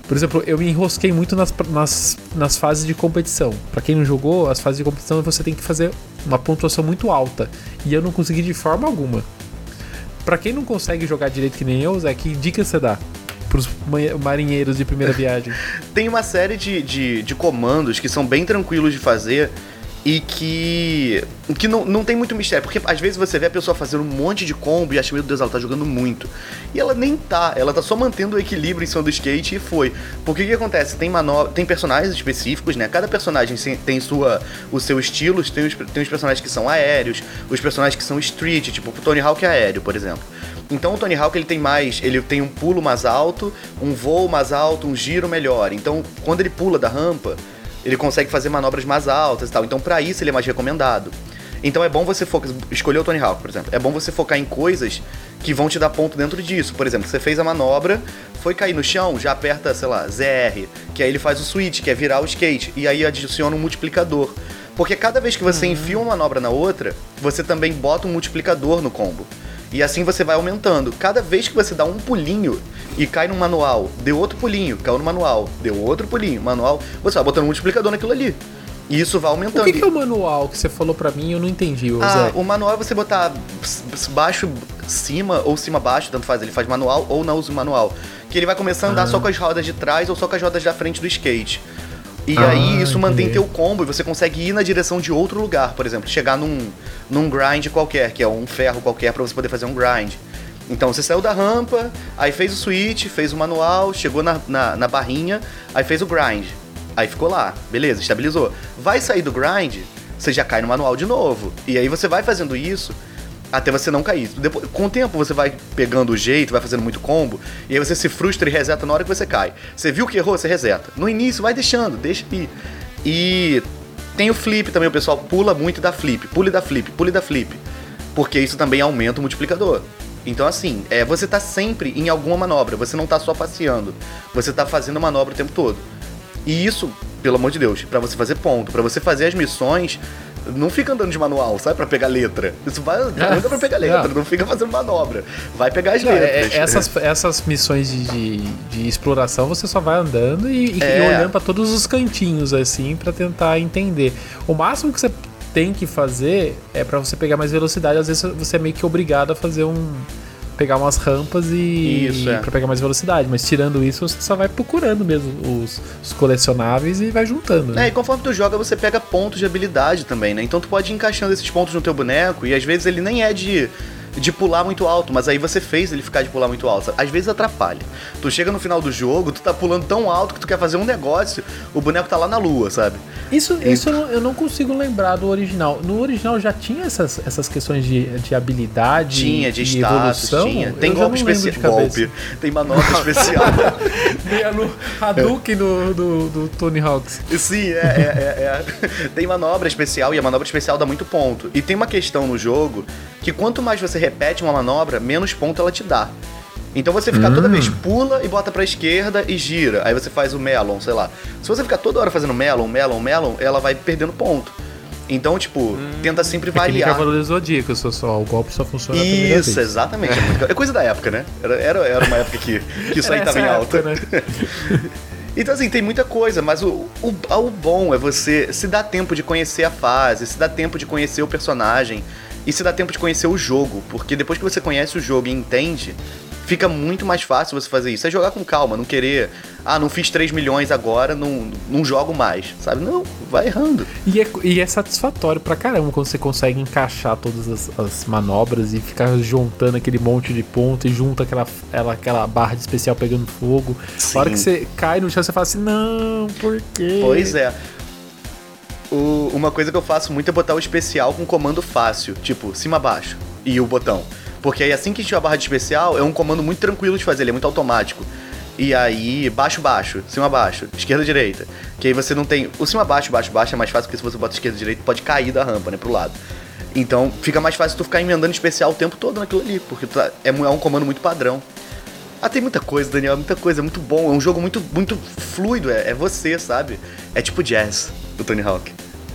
Por exemplo, eu me enrosquei muito nas, nas, nas fases de competição. Pra quem não jogou, as fases de competição você tem que fazer uma pontuação muito alta. E eu não consegui de forma alguma. Pra quem não consegue jogar direito que nem eu, Zé, que dica você dá pros ma- marinheiros de primeira viagem? Tem uma série de, de, de comandos que são bem tranquilos de fazer e que, que não, não tem muito mistério. Porque às vezes você vê a pessoa fazendo um monte de combo e acha, meu Deus, ela tá jogando muito. E ela nem tá, ela tá só mantendo o equilíbrio em cima do skate e foi. Porque o que acontece? Tem, manobra, tem personagens específicos, né? Cada personagem tem sua, o seu estilo, tem os, tem os personagens que são aéreos, os personagens que são street, tipo o Tony Hawk é aéreo, por exemplo. Então o Tony Hawk ele tem mais, ele tem um pulo mais alto, um voo mais alto, um giro melhor. Então quando ele pula da rampa, ele consegue fazer manobras mais altas e tal. Então pra isso ele é mais recomendado. Então é bom você focar, escolher o Tony Hawk, por exemplo. É bom você focar em coisas que vão te dar ponto dentro disso. Por exemplo, você fez a manobra, foi cair no chão, já aperta, sei lá, ZR, que aí ele faz o switch, que é virar o skate, e aí adiciona um multiplicador. Porque cada vez que você enfia uma manobra na outra, você também bota um multiplicador no combo. E assim você vai aumentando. Cada vez que você dá um pulinho e cai no manual, deu outro pulinho, caiu no manual, deu outro pulinho, manual, você vai botando um multiplicador naquilo ali. E isso vai aumentando. O que, que é o manual que você falou pra mim? Eu não entendi, ô Ah, o manual é você botar baixo, cima ou cima baixo, tanto faz. Ele faz manual ou não usa o manual. Que ele vai começar a andar Ah. só com as rodas de trás ou só com as rodas da frente do skate. E Ah, aí isso mantém entendi. teu combo e você consegue ir na direção de outro lugar, por exemplo, chegar num, num grind qualquer, que é um ferro qualquer pra você poder fazer um grind. Então você saiu da rampa, aí fez o switch, fez o manual, chegou na, na, na barrinha, aí fez o grind. Aí ficou lá, beleza, estabilizou. Vai sair do grind, você já cai no manual de novo. E aí você vai fazendo isso até você não cair. Depois, com o tempo você vai pegando o jeito, vai fazendo muito combo, e aí você se frustra e reseta na hora que você cai. Você viu que errou, você reseta. No início, vai deixando, deixa ir. E tem o flip também, o pessoal pula muito da flip, pule da flip, pule da flip. Porque isso também aumenta o multiplicador. Então, assim, é, você tá sempre em alguma manobra, você não tá só passeando, você tá fazendo manobra o tempo todo. E isso, pelo amor de Deus, pra você fazer ponto, pra você fazer as missões, não fica andando de manual, sabe? Pra pegar letra. Isso vai anda pra pegar letra, não. não fica fazendo manobra. Vai pegar as Não, é- letras. é- essas, essas missões de, de, de exploração você só vai andando e, e É. olhando pra todos os cantinhos assim pra tentar entender. O máximo que você tem que fazer é pra você pegar mais velocidade. Às vezes você é meio que obrigado a fazer um pegar umas rampas e Isso, é. para pegar mais velocidade. Mas tirando isso você só vai procurando mesmo os, os colecionáveis e vai juntando. né? É, e conforme tu joga, você pega pontos de habilidade também, né? Então tu pode ir encaixando esses pontos no teu boneco e às vezes ele nem é de, de pular muito alto, mas aí você fez ele ficar de pular muito alto. Às vezes atrapalha. Tu chega no final do jogo, tu tá pulando tão alto que tu quer fazer um negócio, o boneco tá lá na lua, sabe? Isso, isso eu, não, eu consigo lembrar do original. No original já tinha essas, essas questões de, de habilidade Tinha, de e status, evolução? tinha. Eu Tem já golpe especial. Golpe. Tem manobra especial. Meia no Hadouken do, do, do Tony Hawks. Sim, é, é, é, é. Tem manobra especial e a manobra especial dá muito ponto. E tem uma questão no jogo que quanto mais você repete uma manobra, menos ponto ela te dá. Então você fica toda vez pula e bota pra esquerda e gira. Aí você faz o melon, sei lá. Se você ficar toda hora fazendo melon, melon, melon, ela vai perdendo ponto. Então, tipo, tenta sempre É que nem variar. Zodíaco, só, só, o golpe só funciona a primeira Isso, vez. exatamente. É, é coisa da época, né? Era, era, era uma época que, que isso aí tava em alta. época, né? Então, assim, tem muita coisa, mas o, o, o bom é você se dar tempo de conhecer a fase, se dar tempo de conhecer o personagem e se dar tempo de conhecer o jogo, porque depois que você conhece o jogo e entende, fica muito mais fácil você fazer isso. É jogar com calma, não querer, ah, não fiz 3 milhões agora, não, não jogo mais, sabe? Não, vai errando. E é, e é satisfatório pra caramba quando você consegue encaixar todas as, as manobras e ficar juntando aquele monte de ponto e junta aquela, ela, aquela barra de especial pegando fogo. A hora Sim. que você cai no chão, você fala assim, não, por quê? Pois é. O- uma coisa que eu faço muito é botar o especial com comando fácil, tipo cima baixo e o botão. Porque aí assim que tiver a barra de especial, é um comando muito tranquilo de fazer, ele é muito automático. E aí, baixo, baixo, cima, baixo, esquerda, direita. Que aí você não tem. O cima, baixo, baixo, baixo é mais fácil, porque se você bota esquerda, direita, pode cair da rampa, né, pro lado. Então fica mais fácil tu ficar emendando especial o tempo todo naquilo ali, porque tá- é, é um comando muito padrão. Ah, tem muita coisa, Daniel, muita coisa, é muito bom. É um jogo muito, muito fluido, é, é você, sabe? É tipo jazz do Tony Hawk.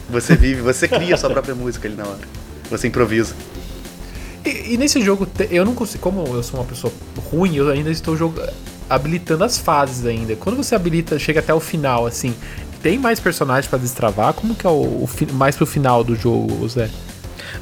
Você vive, você cria a sua própria música ali na hora. Você improvisa. E, nesse jogo, eu não consigo. Como eu sou uma pessoa ruim, eu ainda estou jog- habilitando as fases ainda. Quando você habilita, chega até o final, assim, tem mais personagens pra destravar? Como que é o, o mais pro final do jogo, Zé?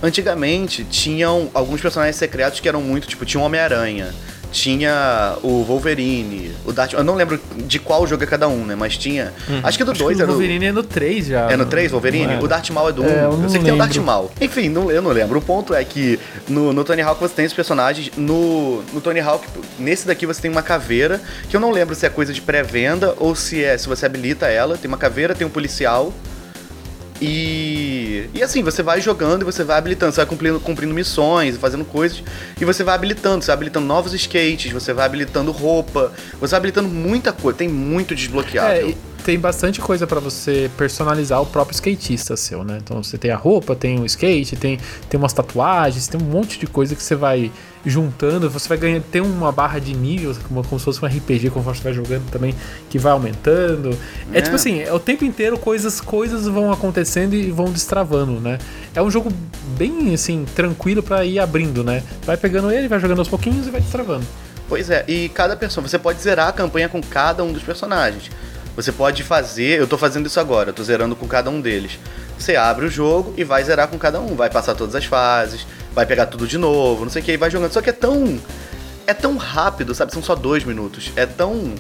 Antigamente, tinham alguns personagens secretos que eram muito, tipo, tinha o Homem-Aranha, tinha o Wolverine, o Darth... Eu não lembro de qual jogo é cada um, né? Mas tinha... Acho que do Acho 2 que o era o... Wolverine é no 3 já. É no 3, Wolverine? O Darth Maul é do 1. É, eu eu, sei que tem o Darth. Maul. Enfim, não, eu não lembro. O ponto é que no, no Tony Hawk você tem esses personagens. No, no Tony Hawk, nesse daqui você tem uma caveira, que eu não lembro se é coisa de pré-venda ou se é se você habilita ela. Tem uma caveira, tem um policial. E, e assim, você vai jogando e você vai habilitando, você vai cumprindo, cumprindo missões, fazendo coisas, e você vai habilitando, você vai habilitando novos skates, você vai habilitando roupa, você vai habilitando muita coisa, tem muito É, desbloqueável. e, tem bastante coisa pra você personalizar o próprio skatista seu, né? Então você tem a roupa, tem o skate, tem, tem umas tatuagens, tem um monte de coisa que você vai juntando, você vai ganhar, tem uma barra de nível, como, como se fosse um RPG, conforme você vai jogando também, que vai aumentando. É, É. tipo assim, é o tempo inteiro coisas, coisas vão acontecendo e vão destravando, né? É um jogo bem, assim, tranquilo pra ir abrindo, né? Vai pegando ele, vai jogando aos pouquinhos e vai destravando. Pois é, e cada pessoa, você pode zerar a campanha com cada um dos personagens. Você pode fazer, eu tô fazendo isso agora, eu tô zerando com cada um deles. Você abre o jogo e vai zerar com cada um, vai passar todas as fases, vai pegar tudo de novo, não sei o que, e vai jogando. Só que é tão. É tão rápido, sabe? São só dois minutos. É tão.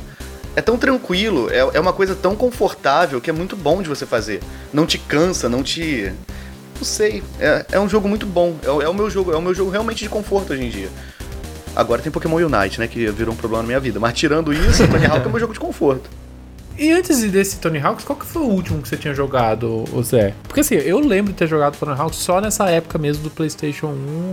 É tão tranquilo, é, é uma coisa tão confortável que é muito bom de você fazer. Não te cansa, não te. Não sei. É, é um jogo muito bom. É, o- é o meu jogo, é o meu jogo realmente de conforto hoje em dia. Agora tem Pokémon Unite, né? Que virou um problema na minha vida. Mas tirando isso, Tony Hawk é meu jogo de conforto. E antes desse Tony Hawk, qual que foi o último que você tinha jogado, Zé? Porque assim, eu lembro de ter jogado Tony Hawk só nessa época mesmo do PlayStation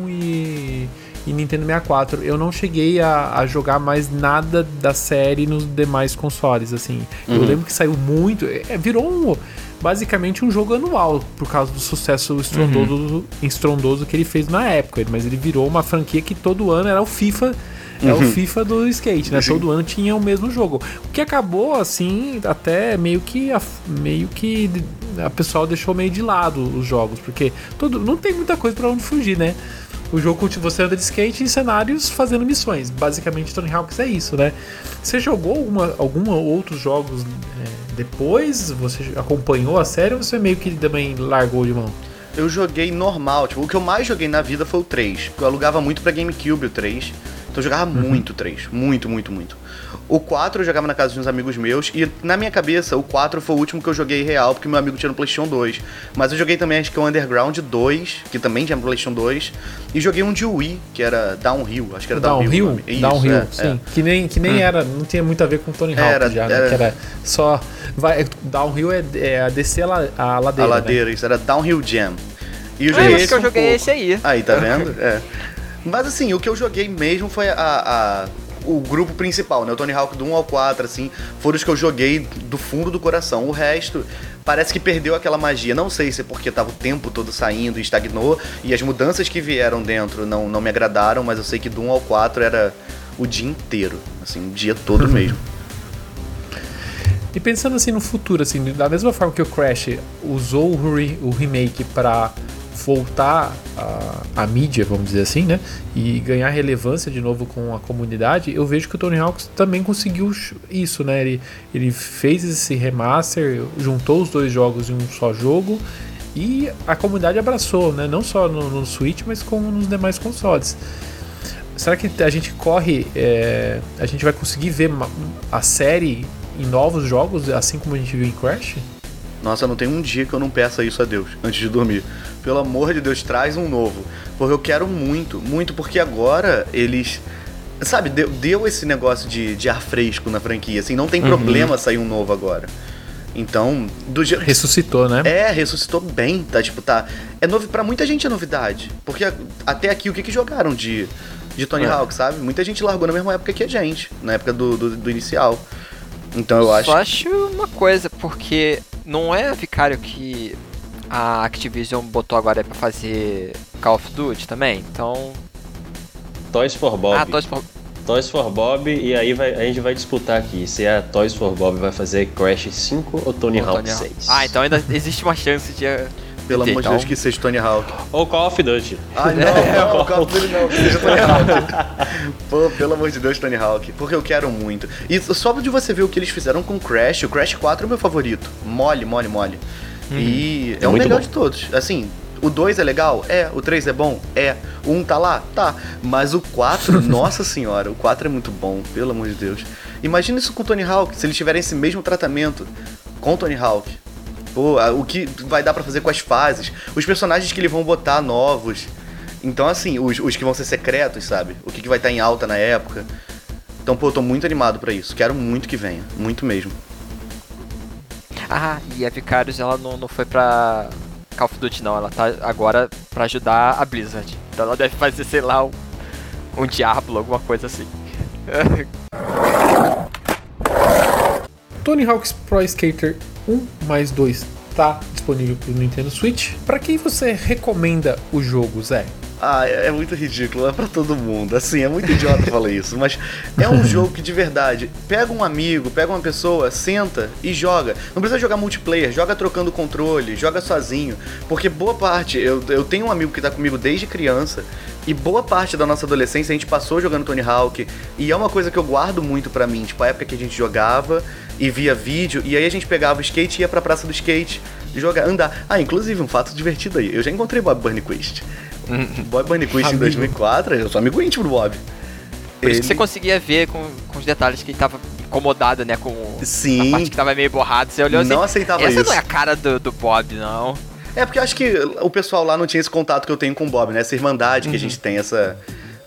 1 e, e Nintendo 64. Eu não cheguei a, a jogar mais nada da série nos demais consoles, assim. Eu lembro que saiu muito. é, virou um, basicamente um jogo anual, por causa do sucesso estrondoso, estrondoso que ele fez na época. Mas ele virou uma franquia que todo ano era o FIFA. É o FIFA do skate, né? Todo ano tinha o mesmo jogo. O que acabou, assim, até meio que a, meio que a pessoal deixou meio de lado os jogos, porque todo, não tem muita coisa pra onde fugir, né? O jogo você anda de skate em cenários fazendo missões. Basicamente, Tony Hawks é isso, né? Você jogou alguma, alguma outros jogos é, depois? Você acompanhou a série ou você meio que também largou de mão? Eu joguei normal, tipo, o que eu mais joguei na vida foi o 3. Eu alugava muito pra GameCube o 3. Então eu jogava muito o 3. Muito, muito, muito. O 4 eu jogava na casa de uns amigos meus. E na minha cabeça, o 4 foi o último que eu joguei real, porque meu amigo tinha no PlayStation 2. Mas eu joguei também, acho que o Underground 2, que também tinha no PlayStation 2. E joguei um de Wii, que era Downhill. Acho que era Downhill. Downhill? Isso, Downhill, é, sim. é. Que nem, que nem era, não tinha muito a ver com Tony Hawk Era- já, né? era- Que era só. Vai, downhill é, é a descer a, a A ladeira. né? ladeira, isso era Downhill Jam. E eu Ah, joguei acho esse que eu um joguei pouco. esse aí. Aí, tá vendo? É. Mas assim, o que eu joguei mesmo foi a, a- o grupo principal, né? O Tony Hawk do 1 ao 4, assim, foram os que eu joguei do fundo do coração. O resto parece que perdeu aquela magia. Não sei se é porque tava o tempo todo saindo e estagnou, e as mudanças que vieram dentro não, não me agradaram, mas eu sei que do 1 ao 4 era o dia inteiro, assim, o dia todo mesmo. E pensando assim no futuro, assim, da mesma forma que o Crash usou o, re- o remake pra voltar a mídia, vamos dizer assim, né? E ganhar relevância de novo com a comunidade, eu vejo que o Tony Hawk também conseguiu isso, né? Ele, ele fez esse remaster, juntou os dois jogos em um só jogo e a comunidade abraçou, né? Não só no, no Switch, mas como nos demais consoles. Será que a gente corre, é, a gente vai conseguir ver a série em novos jogos, assim como a gente viu em Crash? Nossa, não tem um dia que eu não peça isso a Deus antes de dormir. Pelo amor de Deus, traz um novo. Porque eu quero muito, muito, porque agora eles. Sabe, deu, deu esse negócio de, de ar fresco na franquia, assim, não tem problema sair um novo agora. Então, do jeito. Ressuscitou, né? É, ressuscitou bem, tá? Tipo, tá. É novo para muita gente é novidade. Porque a- até aqui o que, que jogaram de, de Tony É. Hawk, sabe? Muita gente largou na mesma época que a gente, na época do, do, do inicial. Então eu acho. Só acho uma coisa, porque não é Vicário que a Activision botou agora pra fazer Call of Duty também? Então. Toys for Bob. Ah, Toys for... Toys for Bob, e aí vai- a gente vai disputar aqui se a Toys for Bob vai fazer Crash 5 ou Tony ou Hawk Tony Hawk. 6. Ah, então ainda existe uma chance de. Pelo amor de então- Deus, que seja Tony Hawk. Ou Call of Duty. Ai, não, não, o carro dele não, que seja Tony Hawk. Pô, pelo amor de Deus, Tony Hawk. Porque eu quero muito. E só de você ver o que eles fizeram com o Crash, o Crash 4 é o meu favorito. Mole, mole, mole. E é, o muito melhor bom. de todos. Assim, o 2 é legal? É. O 3 é bom? É. O 1 tá lá? Tá. Mas o 4, nossa senhora, o 4 é muito bom, pelo amor de Deus. Imagina isso com o Tony Hawk, se eles tiverem esse mesmo tratamento com o Tony Hawk. Pô, o que vai dar pra fazer com as fases, os personagens que eles vão botar novos. Então, assim, os, os que vão ser secretos, sabe? O que, que vai estar em alta na época. Então, pô, eu tô muito animado pra isso. Quero muito que venha. Muito mesmo. Ah, e a Vicarious ela não, não foi pra Call of Duty, não. Ela tá agora pra ajudar a Blizzard. Então ela deve fazer, sei lá, um, um Diablo, alguma coisa assim. Tony Hawk's Pro Skater 1 mais 2 tá disponível pro Nintendo Switch. Pra quem você recomenda o jogo, Zé? Ah, é é muito ridículo, é pra todo mundo. Assim, é muito idiota falar isso, mas é um jogo que de verdade, pega um amigo, pega uma pessoa, senta e joga. Não precisa jogar multiplayer, joga trocando controle, joga sozinho. Porque boa parte, eu, eu tenho um amigo que tá comigo desde criança, e boa parte da nossa adolescência a gente passou jogando Tony Hawk, e é uma coisa que eu guardo muito pra mim, tipo, a época que a gente jogava e via vídeo, e aí a gente pegava o skate e ia pra praça do skate, jogar, andar. Ah, inclusive, um fato divertido aí, eu já encontrei Bob Burnquist. Bob Burnquist em Amigo. 2004, eu sou amigo íntimo do Bob. Por isso Ele- que você conseguia ver com, com os detalhes que ele tava incomodado, né? Com Sim. a parte que tava meio borrado. Você olhou Não assim, aceitava essa isso. não é a cara do, do Bob, não. É porque eu acho que o pessoal lá não tinha esse contato que eu tenho com o Bob, né? Essa irmandade que Uhum. a gente tem, essa,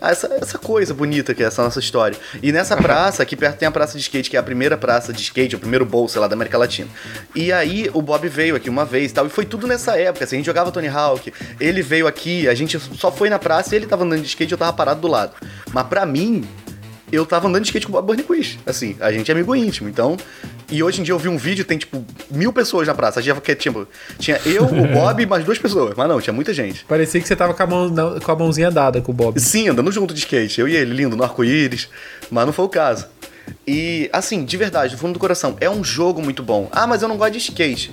ah, essa. Essa coisa bonita que é essa nossa história. E nessa praça, aqui perto tem a praça de skate, que é a primeira praça de skate, o primeiro bowl, sei lá, da América Latina. E aí o Bob veio aqui uma vez e tal. E foi tudo nessa época. Assim, a gente jogava Tony Hawk, ele veio aqui, a gente só foi na praça e ele tava andando de skate e eu tava parado do lado. Mas pra mim, eu tava andando de skate com o Bob Burnquist. Assim, a gente é amigo íntimo, então. E hoje em dia eu vi um vídeo, tem tipo mil pessoas na praça. Gente que tipo, tinha eu, o Bob e mais duas pessoas. Mas não, tinha muita gente. Parecia que você tava com a, mão, na- com a mãozinha dada com o Bob. Sim, andando junto de skate. Eu e ele, lindo, no arco-íris. Mas não foi o caso. E, assim, de verdade, do fundo do coração, é um jogo muito bom. Ah, mas eu não gosto de skate.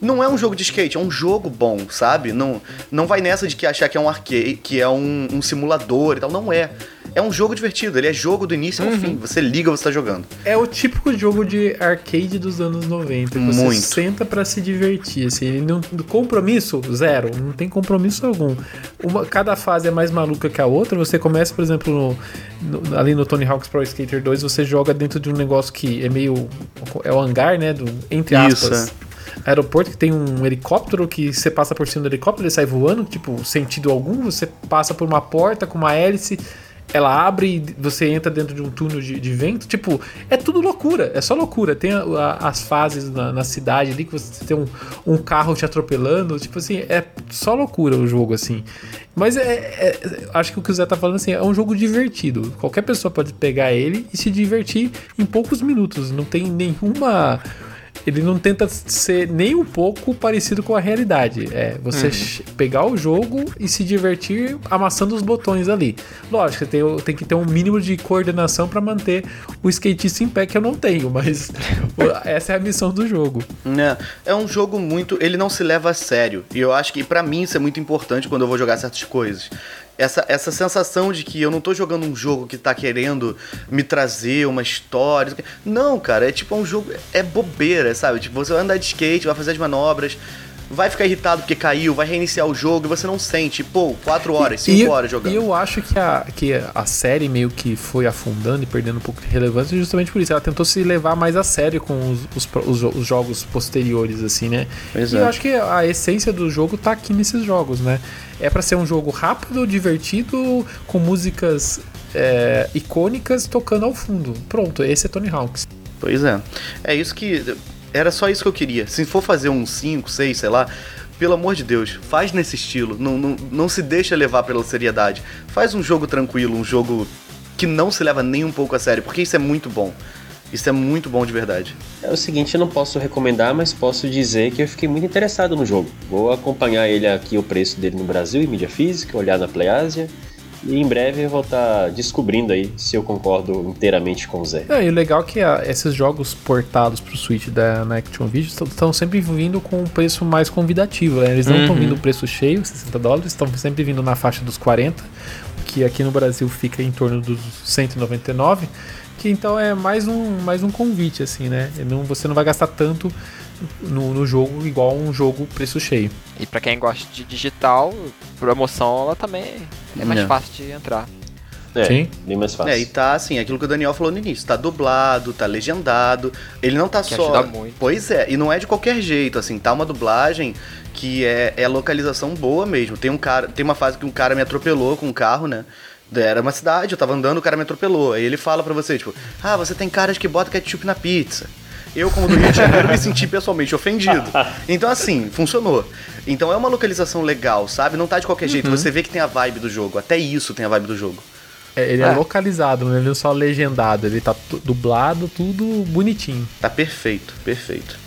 Não é um jogo de skate, é um jogo bom, sabe? Não, não vai nessa de que achar que é um arcade, que é um, um simulador e tal. Não é. É um jogo divertido, ele é jogo do início ao fim. Você liga, você tá jogando. É o típico jogo de arcade dos anos 90. que Você Muito. senta pra se divertir. Assim, não, compromisso, zero. Não tem compromisso algum. Uma, cada fase é mais maluca que a outra. Você começa, por exemplo, no- no- ali no Tony Hawk's Pro Skater 2, você joga dentro de um negócio que é meio. É o hangar, né? Do, entre Isso, aspas. Aeroporto que tem um helicóptero que você passa por cima do helicóptero, ele sai voando, tipo, sentido algum. Você passa por uma porta com uma hélice, ela abre e você entra dentro de um túnel de, de vento. Tipo, é tudo loucura, é só loucura. Tem a- a- as fases na, na cidade ali que você tem um, um carro te atropelando. Tipo assim, é só loucura o jogo, assim. Mas é, é- Acho que o que o Zé tá falando assim, é um jogo divertido. Qualquer pessoa pode pegar ele e se divertir em poucos minutos. Não tem nenhuma. Ele não tenta ser nem um pouco parecido com a realidade. É você ch- pegar o jogo e se divertir amassando os botões ali. Lógico, tem, tem que ter um mínimo de coordenação para manter o skatista em pé, que eu não tenho, mas essa é a missão do jogo. É, é um jogo muito. Ele não se leva a sério. E eu acho que pra mim isso é muito importante quando eu vou jogar certas coisas. Essa, essa sensação de que eu não tô jogando um jogo que tá querendo me trazer uma história. Não, cara, é tipo um jogo. É bobeira, sabe? Tipo, você vai andar de skate, vai fazer as manobras, vai ficar irritado porque caiu, vai reiniciar o jogo e você não sente. Pô, 4 horas, 5 E- horas jogando. E eu acho que a, que a série meio que foi afundando e perdendo um pouco de relevância justamente por isso. Ela tentou se levar mais a sério com os, os, os os jogos posteriores, assim, né? Pois e é. eu acho que a essência do jogo tá aqui nesses jogos, né? É pra ser um jogo rápido, divertido, com músicas é, icônicas tocando ao fundo. Pronto, esse é Tony Hawks. Pois é. É isso que. Era só isso que eu queria. Se for fazer um 5, 6, sei lá. Pelo amor de Deus, faz nesse estilo. Não, não, não se deixa levar pela seriedade. Faz um jogo tranquilo, um jogo que não se leva nem um pouco a sério, porque isso é muito bom. Isso é muito bom de verdade. É o seguinte, eu não posso recomendar, mas posso dizer que eu fiquei muito interessado no jogo. Vou acompanhar ele aqui, o preço dele no Brasil, em mídia física, olhar na PlayAsia. E em breve eu vou estar descobrindo aí se eu concordo inteiramente com o Zé. É, e o legal é que ah, esses jogos portados pro Switch da na Action Video estão sempre vindo com um preço mais convidativo, né? Eles não estão Uhum. vindo preço cheio, 60 dólares, estão sempre vindo na faixa dos 40, que aqui no Brasil fica em torno dos 199, que então é mais um, mais um convite, assim, né? E Não, você não vai gastar tanto no, no jogo igual um jogo preço cheio. E pra quem gosta de digital, promoção ela também é mais É. fácil de entrar. É, Sim. bem mais fácil. É, e tá assim, aquilo que o Daniel falou no início, tá dublado, tá legendado. Ele não tá Que só. ajuda muito. Pois é, e não é de qualquer jeito, assim, tá uma dublagem que é, é localização boa mesmo. Tem um cara, tem uma fase que um cara me atropelou com um carro, né? Era uma cidade, eu tava andando, o cara me atropelou. Aí ele fala pra você, tipo, ah, você tem caras que bota ketchup na pizza. Eu, como do Rio de Janeiro, me senti pessoalmente ofendido. Então, assim, funcionou. Então é uma localização legal, sabe? Não tá de qualquer jeito. Você vê que tem a vibe do jogo. Até isso tem a vibe do jogo. É, ele é Ah. localizado, ele não é só legendado. Ele tá dublado, tudo bonitinho. Tá perfeito, perfeito.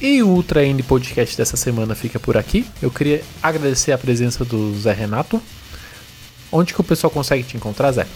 E o Ultra N Podcast dessa semana fica por aqui. Eu queria agradecer a presença do Zé Renato. Onde que o pessoal consegue te encontrar, Zé?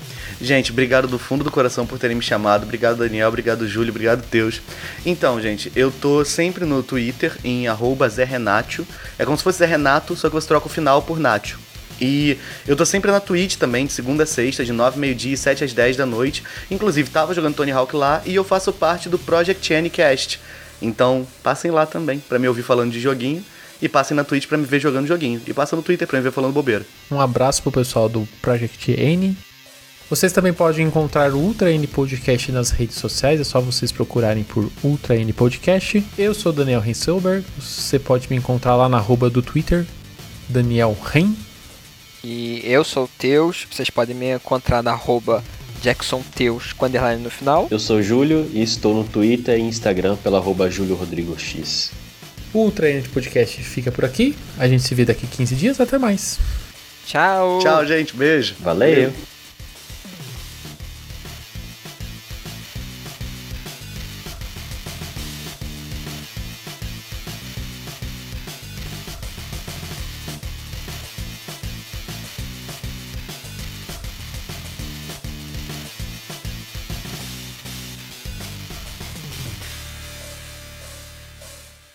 Gente, obrigado do fundo do coração por terem me chamado. Obrigado, Daniel. Obrigado, Júlio. Obrigado, Teus. Então, gente, eu tô sempre no Twitter em arroba Zé Renatio. É como se fosse Zé Renato, só que você troca o final por Natio. E eu tô sempre na Twitch também, de segunda a sexta, de 9 meio-dia e 7 às 10 da noite. Inclusive, tava jogando Tony Hawk lá e eu faço parte do Project Anycast. Então, passem lá também pra me ouvir falando de joguinho. E passem na Twitch pra me ver jogando joguinho. E passem no Twitter pra me ver falando bobeira. Um abraço pro pessoal do Project N. Vocês também podem encontrar o Ultra N Podcast nas redes sociais, é só vocês procurarem por Ultra N Podcast. Eu sou Daniel Renselberg, você pode me encontrar lá na arroba do Twitter, Daniel Ren. E eu sou o Teus, vocês podem me encontrar na arroba Jackson Teus com underline no final. Eu sou o Júlio e estou no Twitter e Instagram pela arroba Júlio Rodrigo X. O Ultra N Podcast fica por aqui, a gente se vê daqui 15 dias, até mais. Tchau! Tchau, gente. Beijo. Valeu!